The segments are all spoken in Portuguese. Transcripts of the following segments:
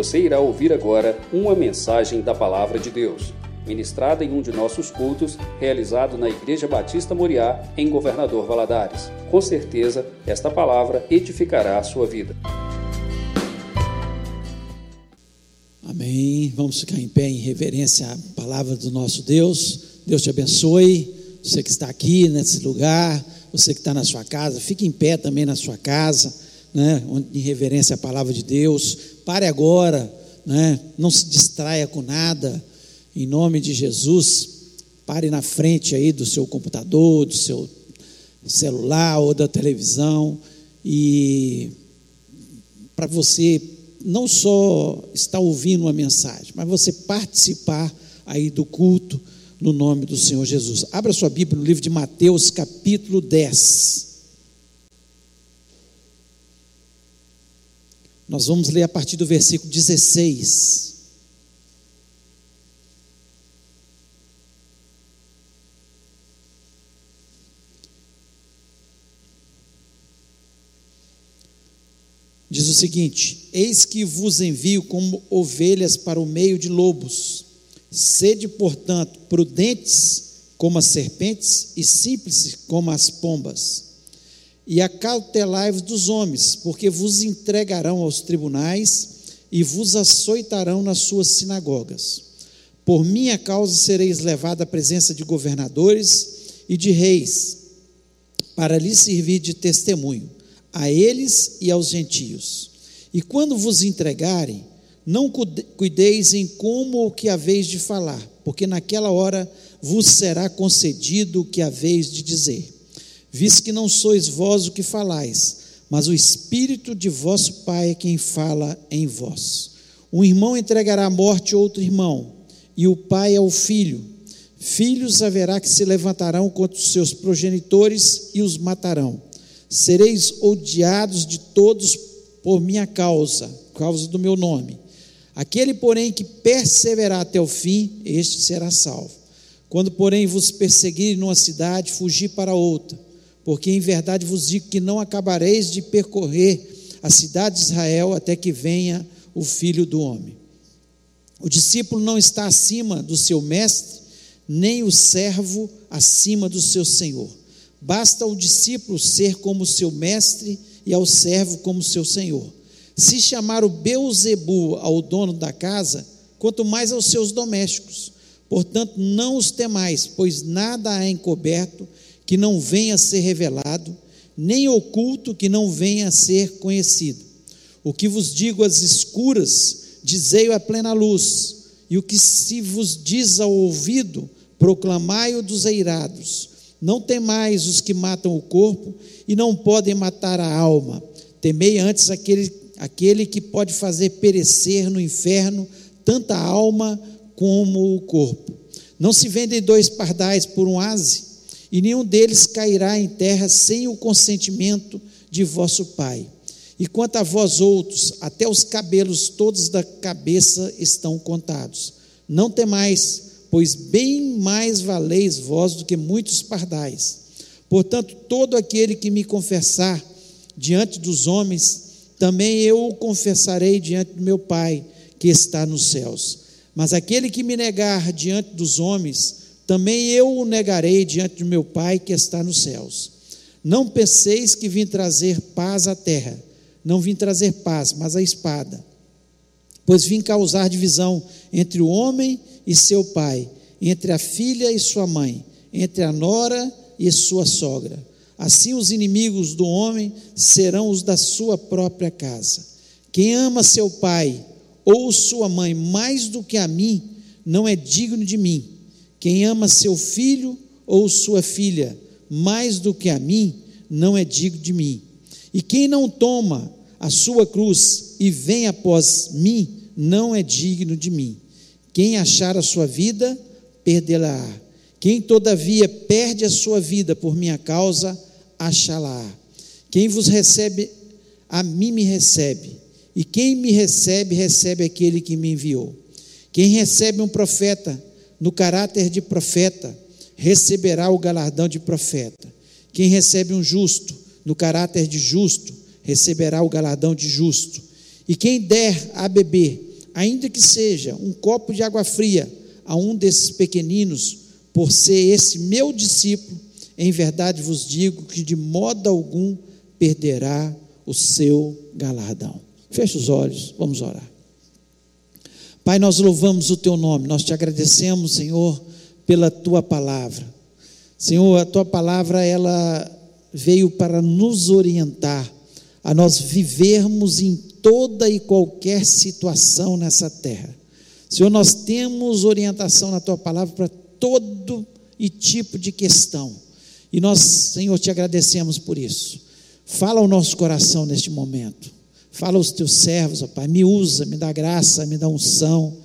Você irá ouvir agora uma mensagem da Palavra de Deus, ministrada em um de nossos cultos, realizado na Igreja Batista Moriá, em Governador Valadares. Com certeza, esta palavra edificará a sua vida. Amém. Vamos ficar em pé em reverência à palavra do nosso Deus. Deus te abençoe. Você que está aqui nesse lugar, você que está na sua casa, fique em pé também na sua casa, né? Em reverência à palavra de Deus. Pare agora, né? Não se distraia com nada. Em nome de Jesus, pare na frente aí do seu computador, do seu celular ou da televisão e para você não só estar ouvindo uma mensagem, mas você participar aí do culto no nome do Senhor Jesus. Abra sua Bíblia no livro de Mateus, capítulo 10. Nós vamos ler a partir do versículo 16. Diz o seguinte: Eis que vos envio como ovelhas para o meio de lobos. Sede, portanto, prudentes como as serpentes e simples como as pombas. E acautelai-vos dos homens, porque vos entregarão aos tribunais e vos açoitarão nas suas sinagogas. Por minha causa sereis levados à presença de governadores e de reis, para lhes servir de testemunho a eles e aos gentios. E quando vos entregarem, não cuideis em como o que haveis de falar, porque naquela hora vos será concedido o que haveis de dizer. Visto que não sois vós o que falais, mas o Espírito de vosso Pai é quem fala em vós. Um irmão entregará à morte outro irmão, e o pai ao filho. Filhos haverá que se levantarão contra os seus progenitores e os matarão sereis odiados de todos por minha causa, causa do meu nome. Aquele, porém, que perseverar até o fim, este será salvo. Quando, porém, vos perseguirem numa cidade, fugi para outra, porque em verdade vos digo que não acabareis de percorrer a cidade de Israel até que venha o filho do homem. O discípulo não está acima do seu mestre, nem o servo acima do seu senhor. Basta ao discípulo ser como seu mestre e ao servo como seu senhor. Se chamar o Beuzebu ao dono da casa, quanto mais aos seus domésticos. Portanto, não os temais, pois nada há encoberto que não venha a ser revelado, nem oculto que não venha a ser conhecido. O que vos digo às escuras, dizei-o à plena luz, e o que se vos diz ao ouvido, proclamai-o dos eirados. Não temais os que matam o corpo e não podem matar a alma. Temei antes aquele, aquele que pode fazer perecer no inferno tanta alma como o corpo. Não se vendem dois pardais por um ase, e nenhum deles cairá em terra sem o consentimento de vosso Pai. E quanto a vós outros, até os cabelos todos da cabeça estão contados. Não temais, pois bem mais valeis vós do que muitos pardais. Portanto, todo aquele que me confessar diante dos homens, também eu o confessarei diante do meu Pai que está nos céus. Mas aquele que me negar diante dos homens, também eu o negarei diante do meu Pai que está nos céus. Não penseis que vim trazer paz à terra. Não vim trazer paz, mas a espada. Pois vim causar divisão entre o homem e seu pai, entre a filha e sua mãe, entre a nora e sua sogra. Assim os inimigos do homem serão os da sua própria casa. Quem ama seu pai ou sua mãe mais do que a mim, não é digno de mim. Quem ama seu filho ou sua filha mais do que a mim, não é digno de mim. E quem não toma a sua cruz e vem após mim, não é digno de mim. Quem achar a sua vida, perdê-la. Quem, todavia, perde a sua vida por minha causa, achá-la. Quem vos recebe, a mim me recebe. E quem me recebe, recebe aquele que me enviou. Quem recebe um profeta no caráter de profeta, receberá o galardão de profeta. Quem recebe um justo no caráter de justo, receberá o galardão de justo. E quem der a beber ainda que seja um copo de água fria a um desses pequeninos, por ser esse meu discípulo, em verdade vos digo que de modo algum perderá o seu galardão. Feche os olhos, vamos orar. Pai, nós louvamos o teu nome, nós te agradecemos, Senhor, pela tua palavra. Senhor, a tua palavra ela veio para nos orientar a nós vivermos em toda e qualquer situação nessa terra. Senhor, nós temos orientação na tua palavra para todo e tipo de questão. E nós, Senhor, te agradecemos por isso. Fala ao nosso coração neste momento. Fala aos teus servos, ó Pai. Me usa, me dá graça, me dá unção.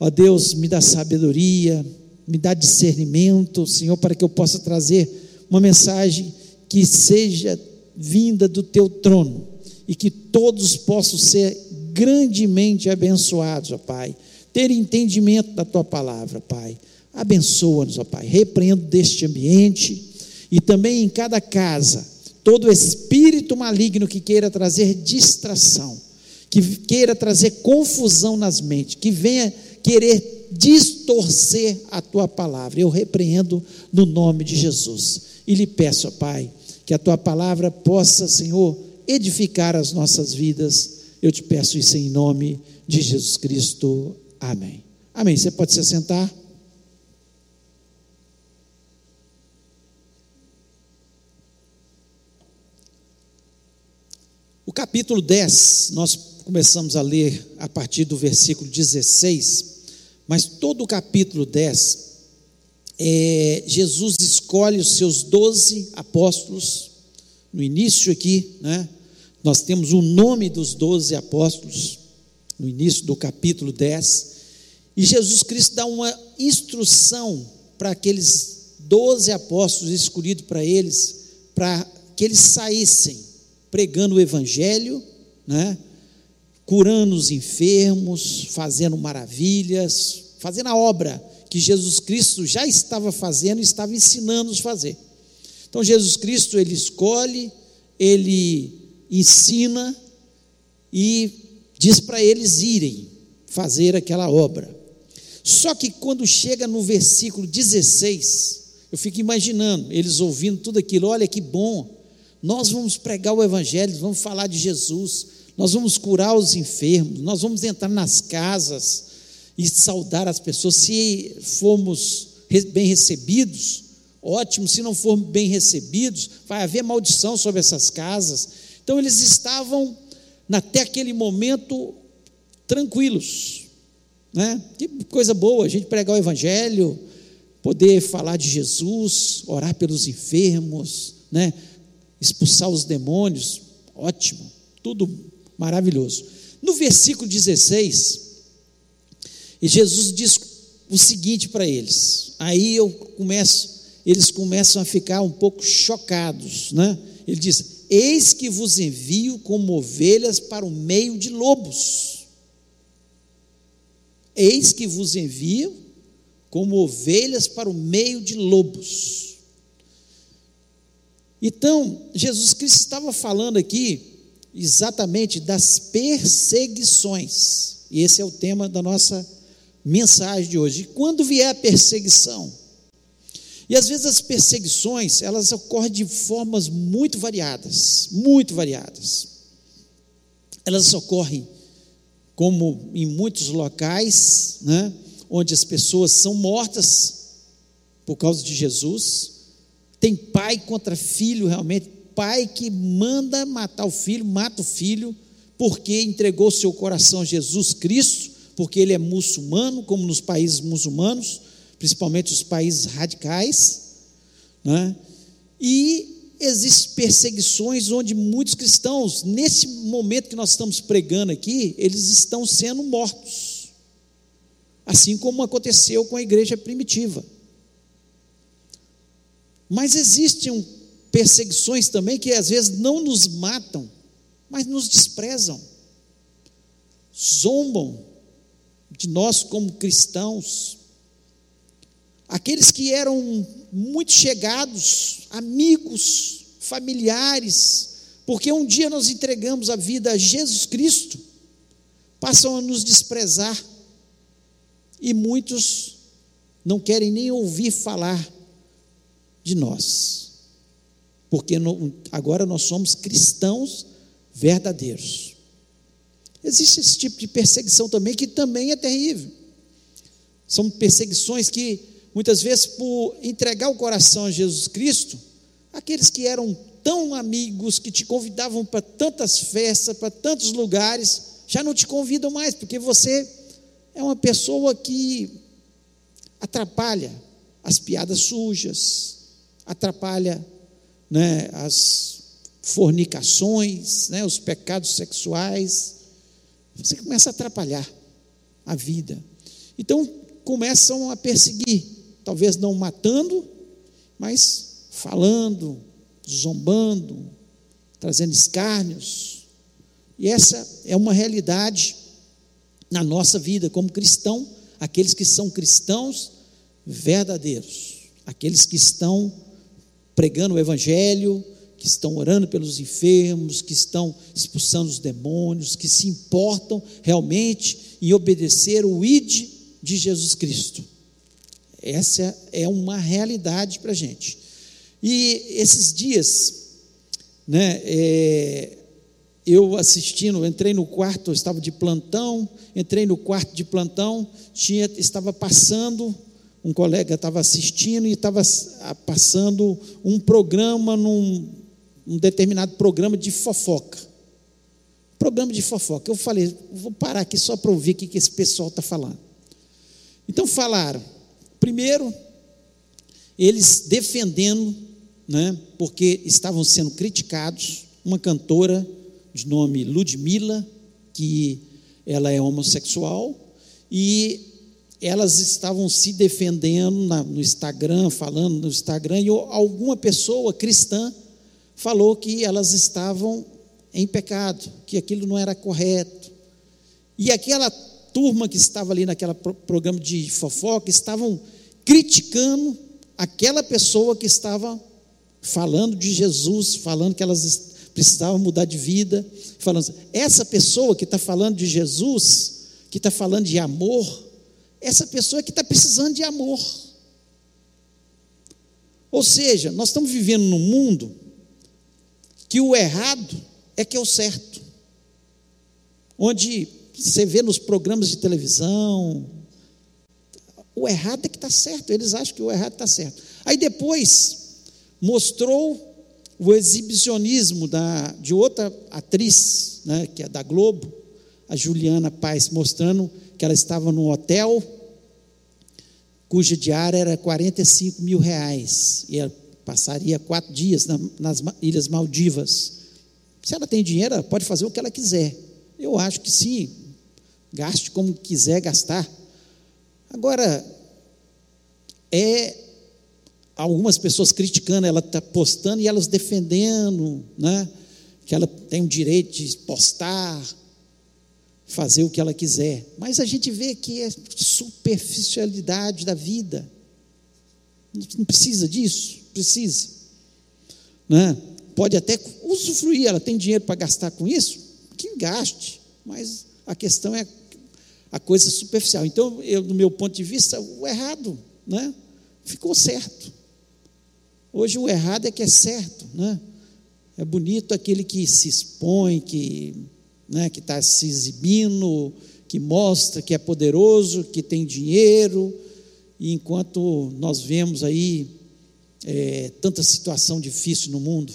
Ó Deus, me dá sabedoria, me dá discernimento, Senhor, para que eu possa trazer uma mensagem que seja vinda do teu trono e que todos possam ser grandemente abençoados, ó Pai. Ter entendimento da tua palavra, Pai. Abençoa-nos, ó Pai. Repreendo deste ambiente e também em cada casa todo espírito maligno que queira trazer distração, que queira trazer confusão nas mentes, que venha querer distorcer a tua palavra. Eu repreendo no nome de Jesus e lhe peço, Pai, que a tua palavra possa, Senhor, edificar as nossas vidas. Eu te peço isso em nome de Jesus Cristo. Amém. Amém. Você pode se assentar? O capítulo 10, nós começamos a ler a partir do versículo 16, mas todo o capítulo 10 é, Jesus escolhe os seus doze apóstolos, no início aqui, né, nós temos o nome dos doze apóstolos, no início do capítulo 10, e Jesus Cristo dá uma instrução para aqueles doze apóstolos escolhidos para eles, para que eles saíssem pregando o Evangelho, né, curando os enfermos, fazendo maravilhas, fazendo a obra que Jesus Cristo já estava fazendo e estava ensinando-os a fazer. Então Jesus Cristo ele escolhe, ele ensina e diz para eles irem fazer aquela obra. Só que quando chega no versículo 16, eu fico imaginando eles ouvindo tudo aquilo, olha que bom. Nós vamos pregar o evangelho, vamos falar de Jesus, nós vamos curar os enfermos, nós vamos entrar nas casas, e saudar as pessoas. Se formos bem recebidos, ótimo. Se não formos bem recebidos, vai haver maldição sobre essas casas. Então eles estavam, até aquele momento, tranquilos. Né? Que coisa boa a gente pregar o Evangelho, poder falar de Jesus, orar pelos enfermos, né? Expulsar os demônios, ótimo, tudo maravilhoso. No versículo 16, e Jesus diz o seguinte para eles. Aí eu começo, eles começam a ficar um pouco chocados, né? Ele diz: Eis que vos envio como ovelhas para o meio de lobos. Eis que vos envio como ovelhas para o meio de lobos. Então, Jesus Cristo estava falando aqui exatamente das perseguições, e esse é o tema da nossa mensagem de hoje. Quando vier a perseguição, e às vezes as perseguições, elas ocorrem de formas muito variadas, muito variadas. Elas ocorrem como em muitos locais, né, onde as pessoas são mortas por causa de Jesus. Tem pai contra filho, realmente, pai que manda matar o filho, mata o filho, porque entregou seu coração a Jesus Cristo porque ele é muçulmano, como nos países muçulmanos, principalmente os países radicais, né? e existem perseguições onde muitos cristãos, nesse momento que nós estamos pregando aqui, eles estão sendo mortos, assim como aconteceu com a igreja primitiva. Mas existem perseguições também que às vezes não nos matam, mas nos desprezam, zombam de nós como cristãos, aqueles que eram muito chegados, amigos, familiares, porque um dia nós entregamos a vida a Jesus Cristo, passam a nos desprezar. E muitos não querem nem ouvir falar de nós, porque agora nós somos cristãos verdadeiros. Existe esse tipo de perseguição também, que também é terrível. São perseguições que, muitas vezes, por entregar o coração a Jesus Cristo, aqueles que eram tão amigos, que te convidavam para tantas festas, para tantos lugares, já não te convidam mais, porque você é uma pessoa que atrapalha as piadas sujas, atrapalha né, as fornicações, né, os pecados sexuais. Você começa a atrapalhar a vida. Então começam a perseguir, talvez não matando, mas falando, zombando, trazendo escárnios. E essa é uma realidade na nossa vida como cristão, aqueles que são cristãos verdadeiros, aqueles que estão pregando o evangelho, que estão orando pelos enfermos, que estão expulsando os demônios, que se importam realmente em obedecer o ID de Jesus Cristo. Essa é uma realidade para a gente. E esses dias, né, é, eu assistindo, entrei no quarto, eu estava de plantão, entrei no quarto de plantão, tinha, estava passando, um colega estava assistindo e estava passando um programa num um determinado programa de fofoca. Programa de fofoca. Eu falei, vou parar aqui só para ouvir o que esse pessoal está falando. Então falaram, primeiro, eles defendendo, né, porque estavam sendo criticados, uma cantora de nome Ludmilla, que ela é homossexual, e elas estavam se defendendo na, no Instagram, falando no Instagram, e alguma pessoa cristã falou que elas estavam em pecado, que aquilo não era correto. E aquela turma que estava ali naquele programa de fofoca estavam criticando aquela pessoa que estava falando de Jesus, falando que elas precisavam mudar de vida, falando essa pessoa que está falando de Jesus, que está falando de amor, essa pessoa que está precisando de amor. Ou seja, nós estamos vivendo num mundo que o errado é que é o certo. Onde você vê nos programas de televisão, o errado é que está certo, eles acham que o errado está certo. Aí depois mostrou o exibicionismo da, de outra atriz, né, que é da Globo, a Juliana Paz, mostrando que ela estava num hotel cuja diária era 45 mil reais. E ela passaria quatro dias nas Ilhas Maldivas. Se ela tem dinheiro, ela pode fazer o que ela quiser. Eu acho que sim, gaste como quiser gastar. Agora, é algumas pessoas criticando, ela está postando e elas defendendo, né? Que ela tem o direito de postar, fazer o que ela quiser. Mas a gente vê que é superficialidade da vida. Não precisa disso precisa. Né? Pode até usufruir, ela tem dinheiro para gastar com isso, que gaste, mas a questão é a coisa superficial. Então, eu, do meu ponto de vista, o errado né, ficou certo. Hoje o errado é que é certo. Né? É bonito aquele que se expõe, que né, está se exibindo, que mostra que é poderoso, que tem dinheiro, e enquanto nós vemos aí é, tanta situação difícil no mundo.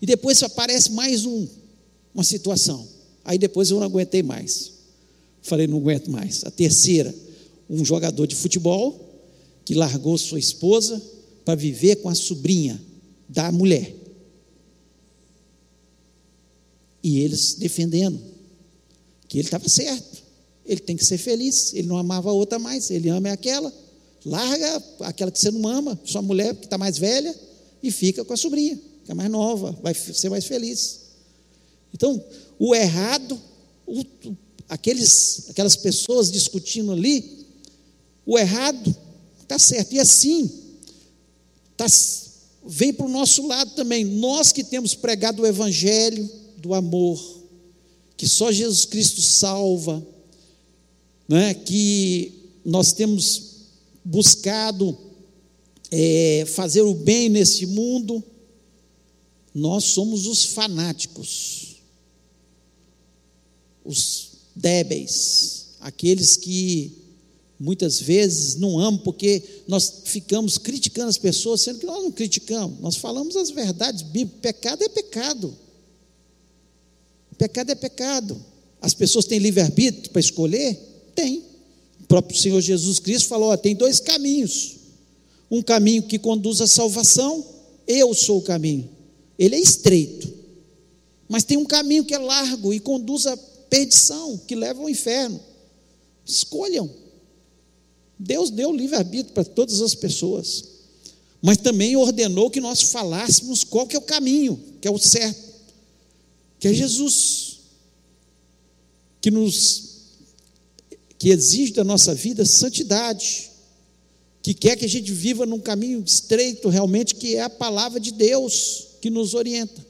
E depois aparece mais um, uma situação. Aí depois eu não aguentei mais. Falei, não aguento mais. A terceira, um jogador de futebol que largou sua esposa para viver com a sobrinha da mulher. E eles defendendo que ele estava certo. Ele tem que ser feliz. Ele não amava a outra mais, ele ama aquela. Larga aquela que você não ama, sua mulher que está mais velha, e fica com a sobrinha, que é mais nova, vai ser mais feliz. Então, o errado, o, aqueles, aquelas pessoas discutindo ali, o errado está certo. E assim, tá, vem para o nosso lado também. Nós que temos pregado o evangelho do amor, que só Jesus Cristo salva, né? que nós temos buscado é, fazer o bem nesse mundo, nós somos os fanáticos, os débeis, aqueles que muitas vezes não amam porque nós ficamos criticando as pessoas, sendo que nós não criticamos, nós falamos as verdades bíblicas. Pecado é pecado. Pecado é pecado. As pessoas têm livre-arbítrio para escolher? Tem. O próprio Senhor Jesus Cristo falou: ó, tem dois caminhos. Um caminho que conduz à salvação, eu sou o caminho. Ele é estreito. Mas tem um caminho que é largo e conduz à perdição, que leva ao inferno. Escolham. Deus deu livre-arbítrio para todas as pessoas. Mas também ordenou que nós falássemos qual que é o caminho, que é o certo, que é Jesus. Que nos que exige da nossa vida santidade, que quer que a gente viva num caminho estreito realmente, que é a palavra de Deus que nos orienta.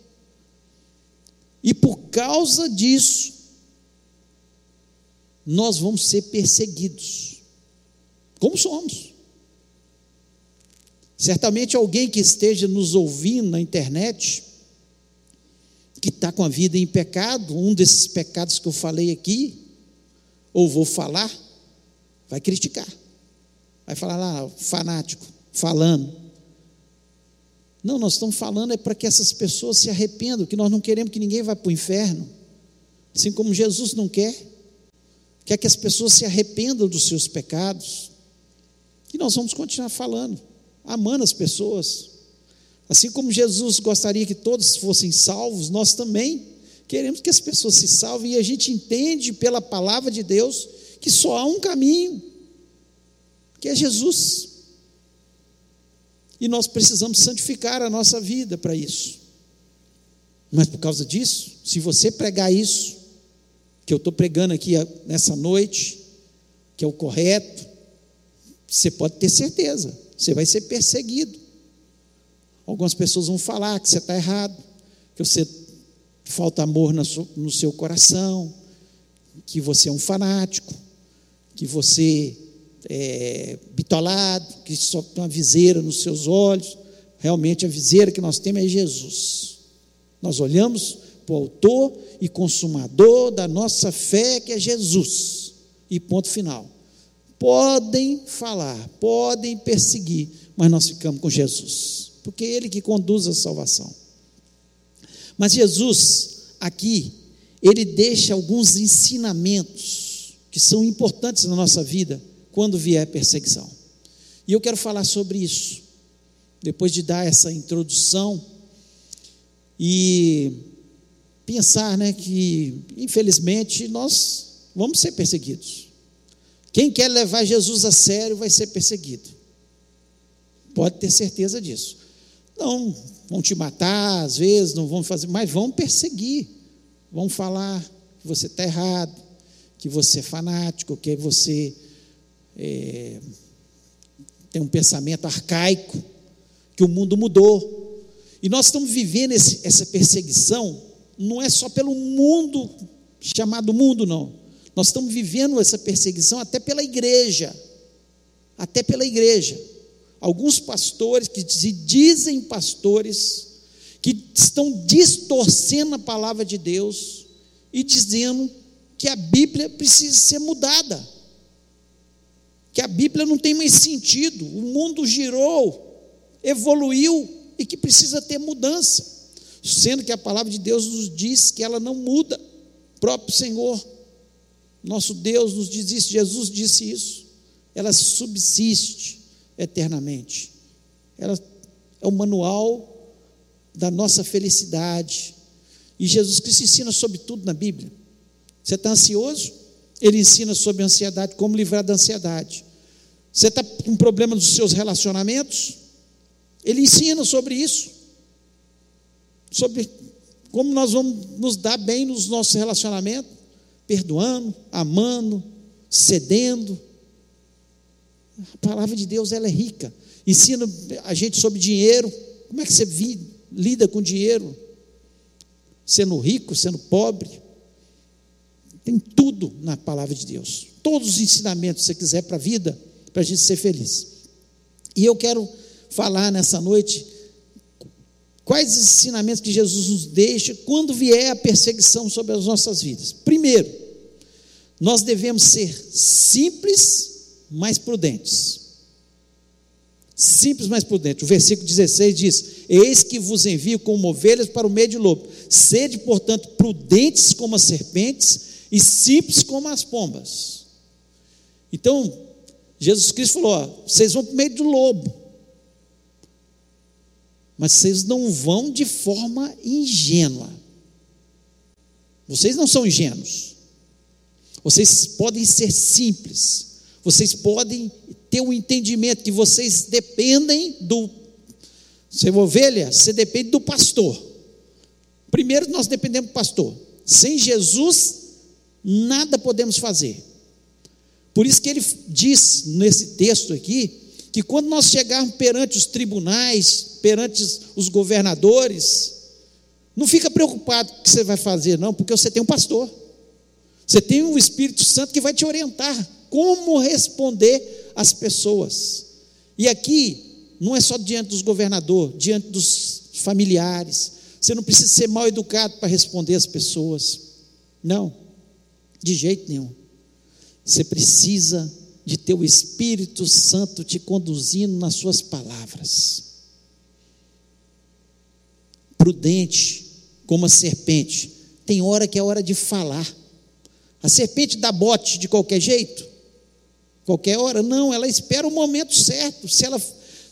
E por causa disso, nós vamos ser perseguidos, como somos. Certamente alguém que esteja nos ouvindo na internet, que está com a vida em pecado, um desses pecados que eu falei aqui, ou vou falar, vai criticar. Vai falar lá, fanático, falando. Não, nós estamos falando é para que essas pessoas se arrependam, que nós não queremos que ninguém vá para o inferno. Assim como Jesus não quer. Quer que as pessoas se arrependam dos seus pecados. E nós vamos continuar falando, amando as pessoas. Assim como Jesus gostaria que todos fossem salvos, nós também Queremos que as pessoas se salvem e a gente entende pela palavra de Deus que só há um caminho, que é Jesus. E nós precisamos santificar a nossa vida para isso. Mas por causa disso, se você pregar isso, que eu estou pregando aqui nessa noite, que é o correto, você pode ter certeza, você vai ser perseguido. Algumas pessoas vão falar que você está errado, que você falta amor no seu coração, que você é um fanático, que você é bitolado, que só tem uma viseira nos seus olhos. Realmente a viseira que nós temos é Jesus. Nós olhamos para o autor e consumador da nossa fé, que é Jesus. E ponto final. Podem falar, podem perseguir, mas nós ficamos com Jesus, porque é Ele que conduz a salvação. Mas Jesus, aqui, ele deixa alguns ensinamentos que são importantes na nossa vida quando vier perseguição. E eu quero falar sobre isso, depois de dar essa introdução e pensar né, que, infelizmente, nós vamos ser perseguidos. Quem quer levar Jesus a sério vai ser perseguido. Pode ter certeza disso. Não vão te matar, às vezes, não vão fazer, mas vão perseguir, vão falar que você está errado, que você é fanático, que você é, tem um pensamento arcaico, que o mundo mudou. E nós estamos vivendo esse, essa perseguição, não é só pelo mundo, chamado mundo, não. Nós estamos vivendo essa perseguição até pela igreja. Até pela igreja alguns pastores que se dizem pastores, que estão distorcendo a palavra de Deus e dizendo que a Bíblia precisa ser mudada, que a Bíblia não tem mais sentido, o mundo girou, evoluiu e que precisa ter mudança, sendo que a palavra de Deus nos diz que ela não muda, o próprio Senhor, nosso Deus nos diz isso, Jesus disse isso, ela subsiste eternamente. Ela é o manual da nossa felicidade. E Jesus Cristo ensina sobre tudo na Bíblia. Você está ansioso? Ele ensina sobre a ansiedade, como livrar da ansiedade. Você está com problema nos seus relacionamentos? Ele ensina sobre isso. Sobre como nós vamos nos dar bem nos nossos relacionamentos, perdoando, amando, cedendo, a palavra de Deus ela é rica. Ensina a gente sobre dinheiro. Como é que você lida com dinheiro? Sendo rico, sendo pobre. Tem tudo na palavra de Deus. Todos os ensinamentos que você quiser para a vida, para a gente ser feliz. E eu quero falar nessa noite quais os ensinamentos que Jesus nos deixa quando vier a perseguição sobre as nossas vidas. Primeiro, nós devemos ser simples, mas prudentes. Simples, mas prudentes. O versículo 16 diz: Eis que vos envio como ovelhas para o meio de lobo. Sede, portanto, prudentes como as serpentes e simples como as pombas. Então, Jesus Cristo falou: ó, vocês vão para o meio do lobo, mas vocês não vão de forma ingênua. Vocês não são ingênuos. Vocês podem ser simples. Vocês podem ter o um entendimento que vocês dependem do. Você é ovelha, você depende do pastor. Primeiro nós dependemos do pastor. Sem Jesus, nada podemos fazer. Por isso que ele diz nesse texto aqui que quando nós chegarmos perante os tribunais, perante os governadores, não fica preocupado com o que você vai fazer, não, porque você tem um pastor. Você tem um Espírito Santo que vai te orientar como responder às pessoas. E aqui não é só diante dos governadores, diante dos familiares. Você não precisa ser mal educado para responder às pessoas. Não. De jeito nenhum. Você precisa de ter o Espírito Santo te conduzindo nas suas palavras. Prudente como a serpente. Tem hora que é hora de falar. A serpente dá bote de qualquer jeito? Qualquer hora? Não, ela espera o momento certo. Se ela,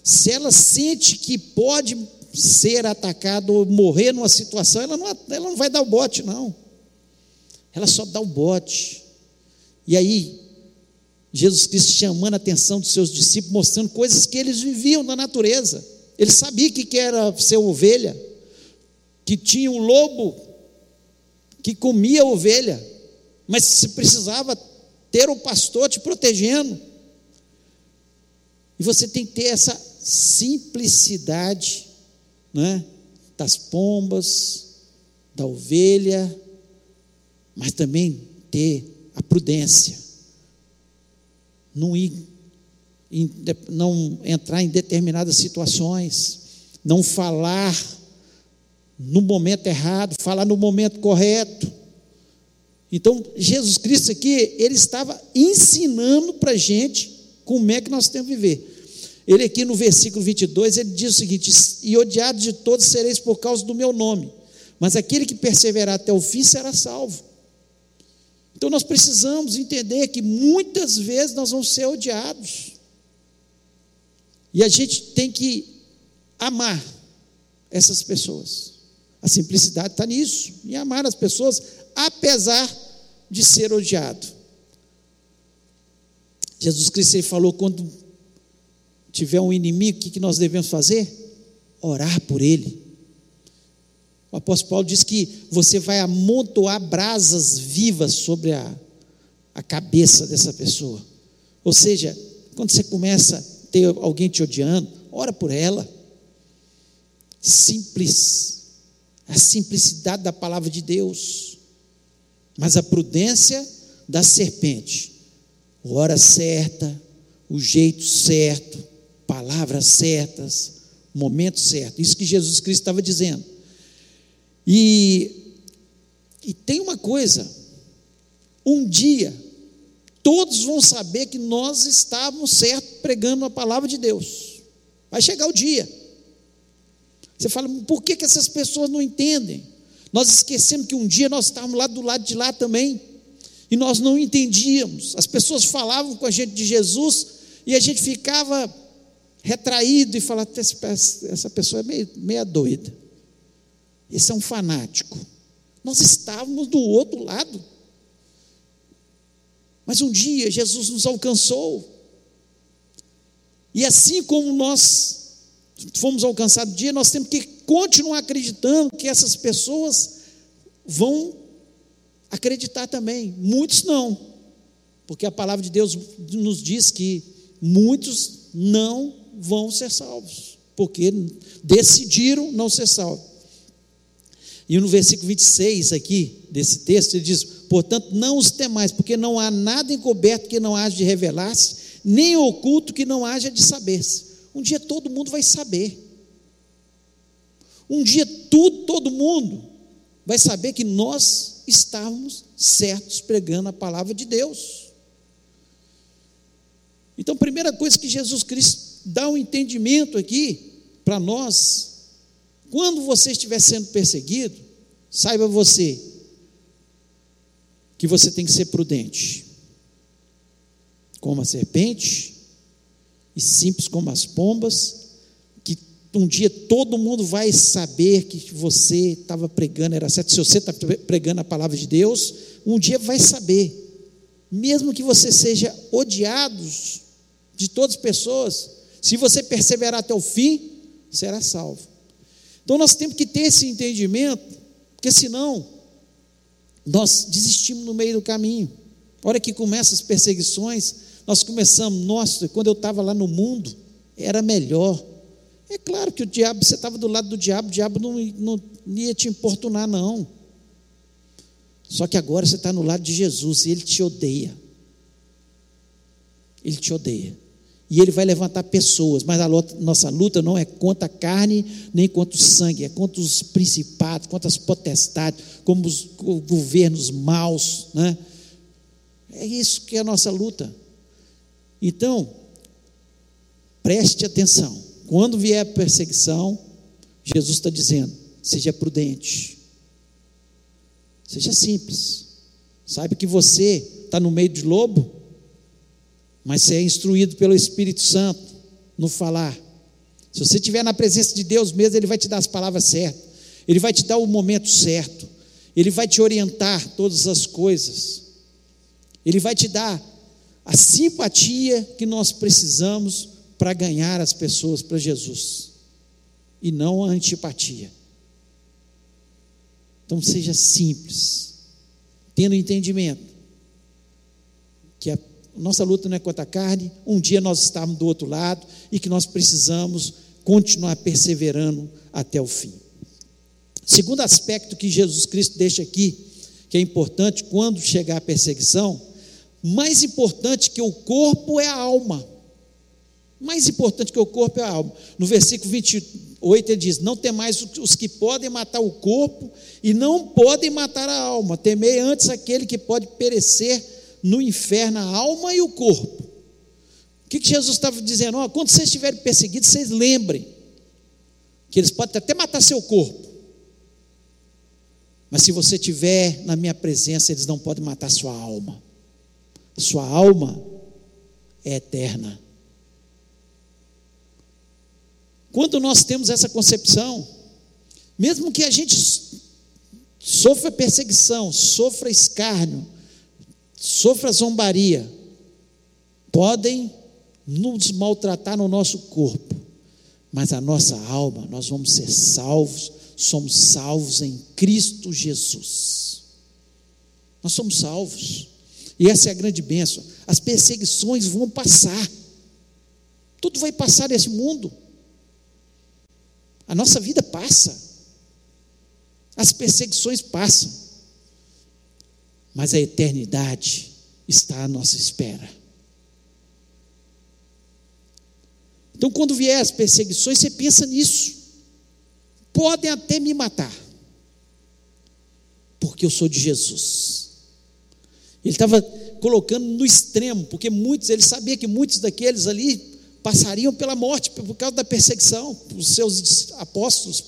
se ela sente que pode ser atacada ou morrer numa situação, ela não, ela não vai dar o bote, não. Ela só dá o bote. E aí, Jesus Cristo chamando a atenção dos seus discípulos, mostrando coisas que eles viviam na natureza. Ele sabia que era ser ovelha, que tinha um lobo que comia a ovelha, mas se precisava ter um pastor te protegendo. E você tem que ter essa simplicidade né, das pombas, da ovelha, mas também ter a prudência, não ir, não entrar em determinadas situações, não falar no momento errado, falar no momento correto. Então, Jesus Cristo aqui, ele estava ensinando para a gente como é que nós temos que viver. Ele aqui no versículo 22, ele diz o seguinte: E odiados de todos sereis por causa do meu nome, mas aquele que perseverar até o fim será salvo. Então nós precisamos entender que muitas vezes nós vamos ser odiados. E a gente tem que amar essas pessoas. A simplicidade está nisso, em amar as pessoas, apesar de ser odiado. Jesus Cristo falou: quando tiver um inimigo, o que nós devemos fazer? Orar por ele. O apóstolo Paulo diz que você vai amontoar brasas vivas sobre a, a cabeça dessa pessoa. Ou seja, quando você começa a ter alguém te odiando, ora por ela. Simples, a simplicidade da palavra de Deus, mas a prudência da serpente, hora certa, o jeito certo, palavras certas, momento certo. Isso que Jesus Cristo estava dizendo. E, e tem uma coisa: um dia, todos vão saber que nós estávamos certos pregando a palavra de Deus. Vai chegar o dia. Você fala, por que, que essas pessoas não entendem? Nós esquecemos que um dia nós estávamos lá do lado de lá também, e nós não entendíamos. As pessoas falavam com a gente de Jesus, e a gente ficava retraído e falava, essa pessoa é meio, meia doida. Esse é um fanático. Nós estávamos do outro lado. Mas um dia Jesus nos alcançou. E assim como nós fomos alcançados dia, nós temos que continuar acreditando que essas pessoas vão acreditar também. Muitos não. Porque a palavra de Deus nos diz que muitos não vão ser salvos, porque decidiram não ser salvos. E no versículo 26 aqui, desse texto, ele diz: Portanto, não os temais, porque não há nada encoberto que não haja de revelar-se, nem oculto que não haja de saber-se. Um dia todo mundo vai saber. Um dia tudo, todo mundo vai saber que nós estávamos certos pregando a palavra de Deus. Então, primeira coisa que Jesus Cristo dá um entendimento aqui para nós, quando você estiver sendo perseguido, saiba você que você tem que ser prudente, como a serpente e simples como as pombas, que um dia todo mundo vai saber que você estava pregando, era certo. Se você está pregando a palavra de Deus, um dia vai saber, mesmo que você seja odiado de todas as pessoas, se você perseverar até o fim, será salvo. Então nós temos que ter esse entendimento, porque senão nós desistimos no meio do caminho. A hora que começam as perseguições, nós começamos, nossa, quando eu estava lá no mundo, era melhor. É claro que o diabo, você estava do lado do diabo, o diabo não, não, não ia te importunar, não. Só que agora você está no lado de Jesus e ele te odeia. Ele te odeia. E ele vai levantar pessoas, mas a luta, nossa luta não é contra a carne, nem contra o sangue, é contra os principados, contra as potestades, como os governos maus. Né? É isso que é a nossa luta. Então, preste atenção. Quando vier a perseguição, Jesus está dizendo: seja prudente, seja simples. Saiba que você está no meio de lobo, mas você é instruído pelo Espírito Santo no falar. Se você estiver na presença de Deus mesmo, Ele vai te dar as palavras certas, Ele vai te dar o momento certo, Ele vai te orientar todas as coisas, Ele vai te dar a simpatia que nós precisamos para ganhar as pessoas para Jesus, e não a antipatia. Então seja simples, tendo entendimento que a nossa luta não é contra a carne, um dia nós estamos do outro lado e que nós precisamos continuar perseverando até o fim. Segundo aspecto que Jesus Cristo deixa aqui, que é importante quando chegar a perseguição, mais importante que o corpo é a alma. Mais importante que o corpo é a alma. No versículo 28 ele diz: Não temais os que podem matar o corpo e não podem matar a alma. Temei antes aquele que pode perecer no inferno a alma e o corpo. O que, que Jesus estava dizendo? Oh, quando vocês estiverem perseguidos, vocês lembrem que eles podem até matar seu corpo. Mas se você estiver na minha presença, eles não podem matar sua alma sua alma é eterna. Quando nós temos essa concepção, mesmo que a gente sofra perseguição, sofra escárnio, sofra zombaria, podem nos maltratar no nosso corpo, mas a nossa alma, nós vamos ser salvos, somos salvos em Cristo Jesus. Nós somos salvos. E essa é a grande bênção. As perseguições vão passar. Tudo vai passar nesse mundo. A nossa vida passa. As perseguições passam. Mas a eternidade está à nossa espera. Então, quando vier as perseguições, você pensa nisso. Podem até me matar, porque eu sou de Jesus. Ele estava colocando no extremo, porque muitos, ele sabia que muitos daqueles ali passariam pela morte por causa da perseguição, os seus apóstolos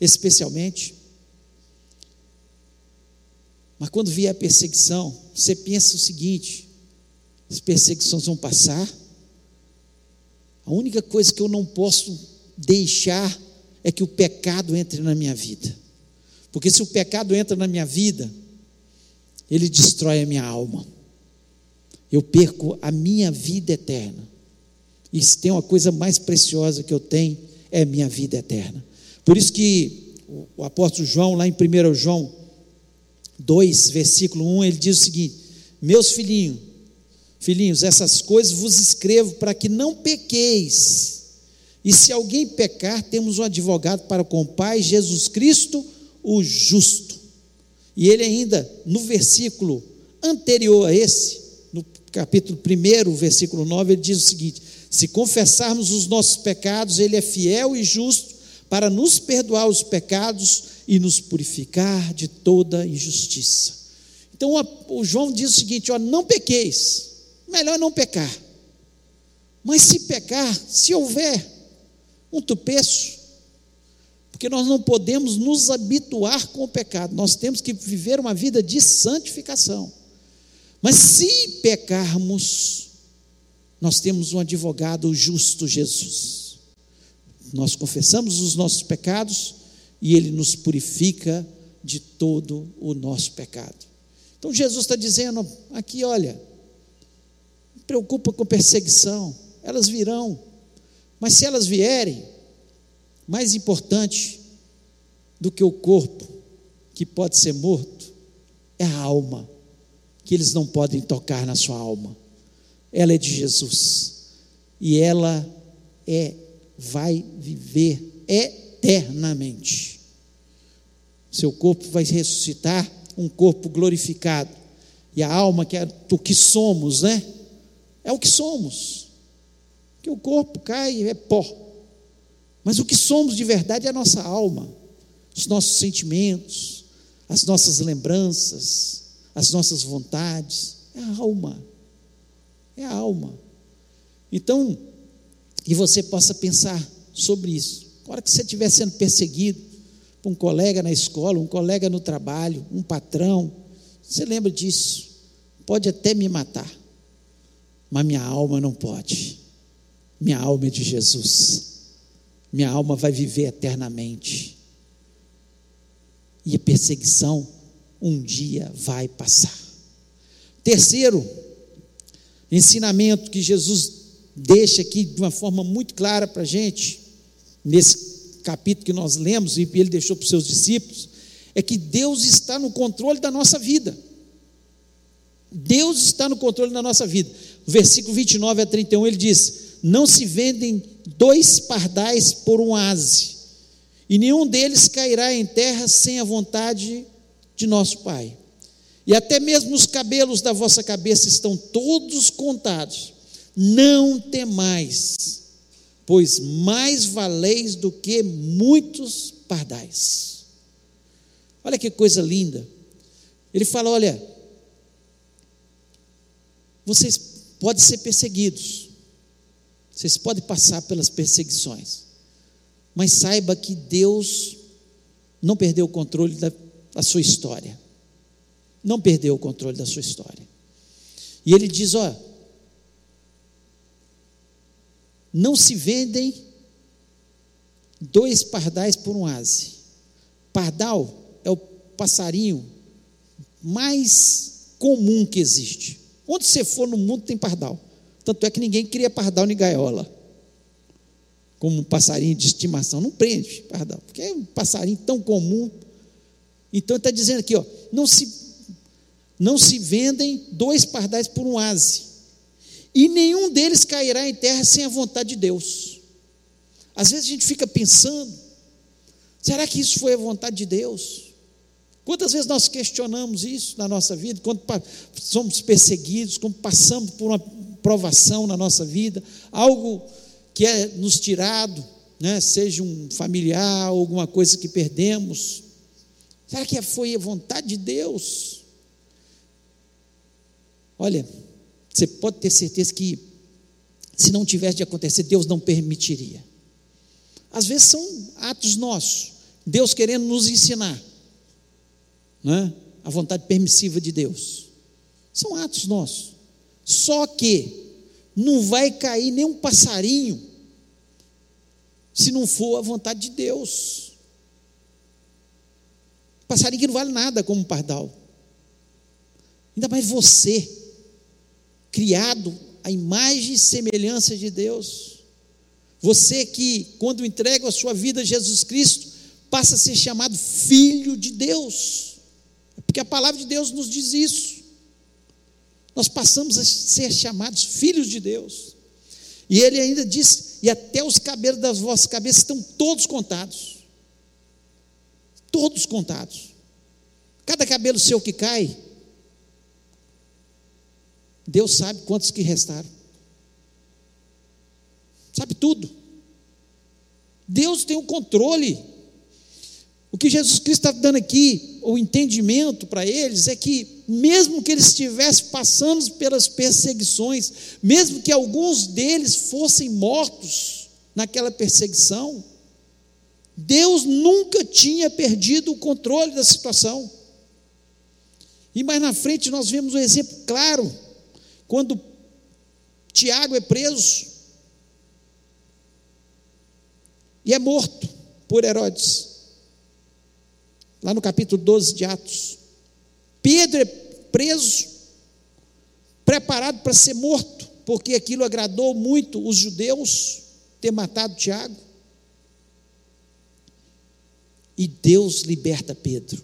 especialmente. Mas quando vier a perseguição, você pensa o seguinte: as perseguições vão passar. A única coisa que eu não posso deixar é que o pecado entre na minha vida. Porque se o pecado entra na minha vida, ele destrói a minha alma. Eu perco a minha vida eterna. E se tem uma coisa mais preciosa que eu tenho, é a minha vida eterna. Por isso que o apóstolo João, lá em 1 João 2, versículo 1, ele diz o seguinte: Meus filhinhos, filhinhos, essas coisas vos escrevo para que não pequeis. E se alguém pecar, temos um advogado para com o Pai, Jesus Cristo, o justo. E ele ainda, no versículo anterior a esse, no capítulo 1, versículo 9, ele diz o seguinte: Se confessarmos os nossos pecados, ele é fiel e justo para nos perdoar os pecados e nos purificar de toda injustiça. Então o João diz o seguinte: ó, não pequeis, melhor não pecar. Mas se pecar, se houver um tropeço, porque nós não podemos nos habituar com o pecado, nós temos que viver uma vida de santificação. Mas se pecarmos, nós temos um advogado justo, Jesus. Nós confessamos os nossos pecados e ele nos purifica de todo o nosso pecado. Então Jesus está dizendo aqui: olha, preocupa com perseguição, elas virão, mas se elas vierem, mais importante do que o corpo, que pode ser morto, é a alma, que eles não podem tocar na sua alma. Ela é de Jesus e ela é vai viver eternamente. Seu corpo vai ressuscitar um corpo glorificado. E a alma, que é o que somos, né? É o que somos. Que o corpo cai é pó. Mas o que somos de verdade é a nossa alma, os nossos sentimentos, as nossas lembranças, as nossas vontades. É a alma. É a alma. Então, que você possa pensar sobre isso. A hora que você estiver sendo perseguido, um colega na escola, um colega no trabalho, um patrão. Você lembra disso? Pode até me matar, mas minha alma não pode. Minha alma é de Jesus. Minha alma vai viver eternamente. E a perseguição um dia vai passar. Terceiro ensinamento que Jesus deixa aqui de uma forma muito clara para a gente, nesse capítulo que nós lemos e ele deixou para os seus discípulos, é que Deus está no controle da nossa vida. Deus está no controle da nossa vida. Versículo 29 a 31 ele diz: Não se vendem dois pardais por um ase, e nenhum deles cairá em terra sem a vontade de nosso Pai. E até mesmo os cabelos da vossa cabeça estão todos contados. Não temais pois mais valeis do que muitos pardais. Olha que coisa linda. Ele fala: olha, vocês podem ser perseguidos, vocês podem passar pelas perseguições, mas saiba que Deus não perdeu o controle da, da sua história. Não perdeu o controle da sua história. E ele diz: ó, não se vendem dois pardais por um ase. Pardal é o passarinho mais comum que existe. Onde você for no mundo tem pardal. Tanto é que ninguém cria pardal nem gaiola. Como um passarinho de estimação. Não prende pardal, porque é um passarinho tão comum. Então está dizendo aqui, ó, não se, não se vendem dois pardais por um ase e nenhum deles cairá em terra sem a vontade de Deus. Às vezes a gente fica pensando, será que isso foi a vontade de Deus? Quantas vezes nós questionamos isso na nossa vida, quando somos perseguidos, quando passamos por uma provação na nossa vida, algo que é nos tirado, né, seja um familiar, alguma coisa que perdemos. Será que foi a vontade de Deus? Olha, você pode ter certeza que, se não tivesse de acontecer, Deus não permitiria. Às vezes são atos nossos, Deus querendo nos ensinar, né? a vontade permissiva de Deus. São atos nossos. Só que não vai cair nem um passarinho se não for a vontade de Deus. Passarinho que não vale nada como um pardal. Ainda mais você criado à imagem e semelhança de Deus. Você que, quando entrega a sua vida a Jesus Cristo, passa a ser chamado filho de Deus. Porque a palavra de Deus nos diz isso. Nós passamos a ser chamados filhos de Deus. E ele ainda diz: e até os cabelos das vossas cabeças estão todos contados. Todos contados. Cada cabelo seu que cai, Deus sabe quantos que restaram. Sabe tudo. Deus tem o controle. O que Jesus Cristo está dando aqui, o entendimento para eles, é que, mesmo que eles estivessem passando pelas perseguições, mesmo que alguns deles fossem mortos naquela perseguição, Deus nunca tinha perdido o controle da situação. E mais na frente nós vemos um exemplo claro, quando Tiago é preso e é morto por Herodes. Lá no capítulo 12 de Atos. Pedro é preso, preparado para ser morto, porque aquilo agradou muito os judeus, ter matado Tiago. E Deus liberta Pedro.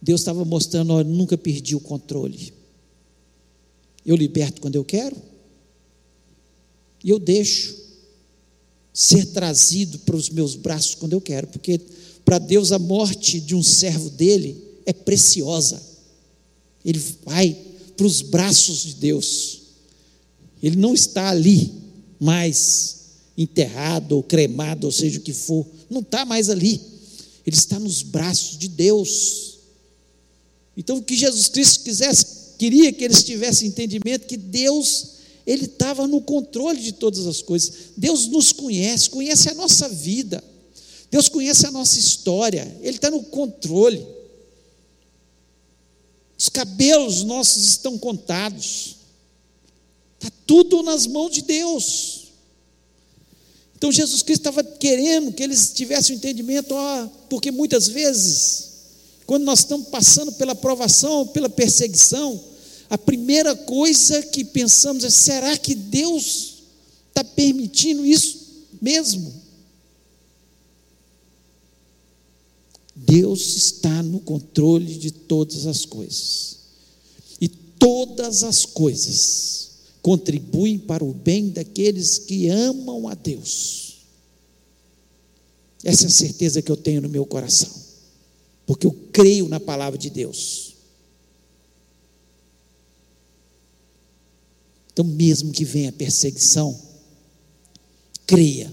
Deus estava mostrando, olha, nunca perdi o controle. Eu liberto quando eu quero. E eu deixo ser trazido para os meus braços quando eu quero, porque para Deus a morte de um servo dele é preciosa. Ele vai para os braços de Deus. Ele não está ali mais enterrado ou cremado, ou seja o que for. Não está mais ali. Ele está nos braços de Deus. Então, o que Jesus Cristo quisesse, queria que eles tivessem entendimento que Deus, Ele estava no controle de todas as coisas. Deus nos conhece, conhece a nossa vida. Deus conhece a nossa história, Ele está no controle. Os cabelos nossos estão contados, está tudo nas mãos de Deus. Então Jesus Cristo estava querendo que eles tivessem o um entendimento, ó, porque muitas vezes quando nós estamos passando pela provação, pela perseguição, a primeira coisa que pensamos é: será que Deus está permitindo isso mesmo? Deus está no controle de todas as coisas. E todas as coisas contribuem para o bem daqueles que amam a Deus. Essa é a certeza que eu tenho no meu coração porque eu creio na palavra de Deus. Então, mesmo que venha perseguição, creia,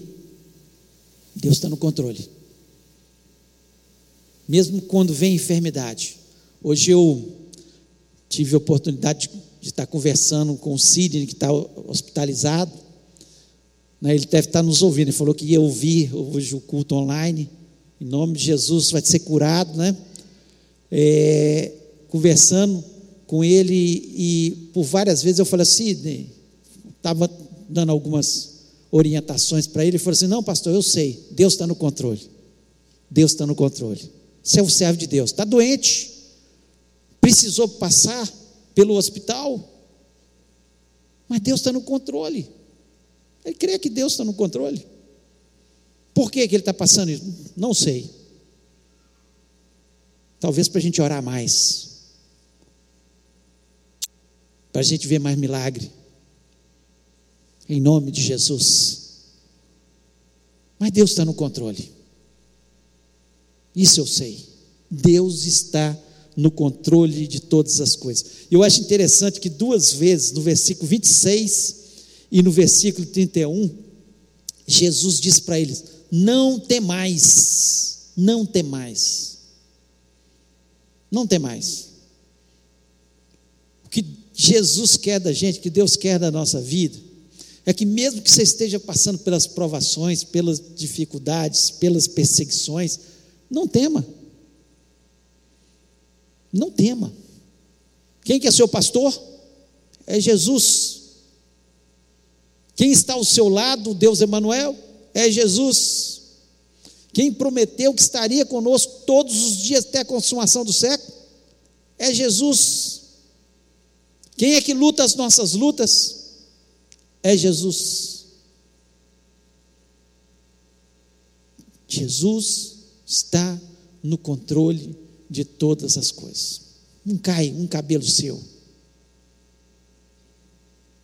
Deus está no controle. Mesmo quando vem enfermidade. Hoje eu tive a oportunidade de, estar conversando com o Sidney, que está hospitalizado. Né, ele deve estar nos ouvindo. Ele falou que ia ouvir hoje o culto online. Em nome de Jesus, vai ser curado, né? É, conversando com ele e por várias vezes eu falei assim, estava dando algumas orientações para ele, ele falou assim: Não, pastor, eu sei, Deus está no controle. Deus está no controle. Você é o servo de Deus, está doente, precisou passar pelo hospital, mas Deus está no controle. Ele crê que Deus está no controle. Por que, que ele está passando isso? Não sei. Talvez para a gente orar mais. Para a gente ver mais milagre. Em nome de Jesus. Mas Deus está no controle. Isso eu sei. Deus está no controle de todas as coisas. Eu acho interessante que duas vezes, no versículo 26 e no versículo 31, Jesus diz para eles: não temais, não temais. Não temais. O que Jesus quer da gente, que Deus quer da nossa vida, é que mesmo que você esteja passando pelas provações, pelas dificuldades, pelas perseguições, não tema. Não tema. Quem que é seu pastor? É Jesus. Quem está ao seu lado, Deus Emanuel? é Jesus. Quem prometeu que estaria conosco todos os dias até a consumação do século é Jesus. Quem é que luta as nossas lutas? É Jesus. Jesus está no controle de todas as coisas. Não cai um cabelo seu.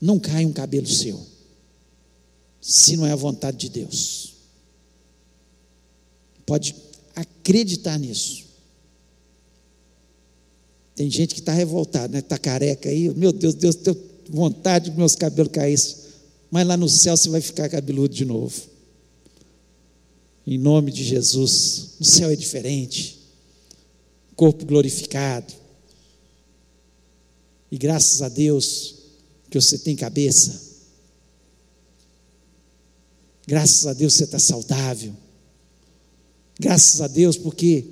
Não cai um cabelo seu se não é a vontade de Deus. Pode acreditar nisso. Tem gente que está revoltada, né? Está careca aí. Meu Deus, Deus, tenho vontade que meus cabelos caíssem. Mas lá no céu você vai ficar cabeludo de novo. Em nome de Jesus. O céu é diferente. Corpo glorificado. E graças a Deus que você tem cabeça. Graças a Deus você está saudável. Graças a Deus porque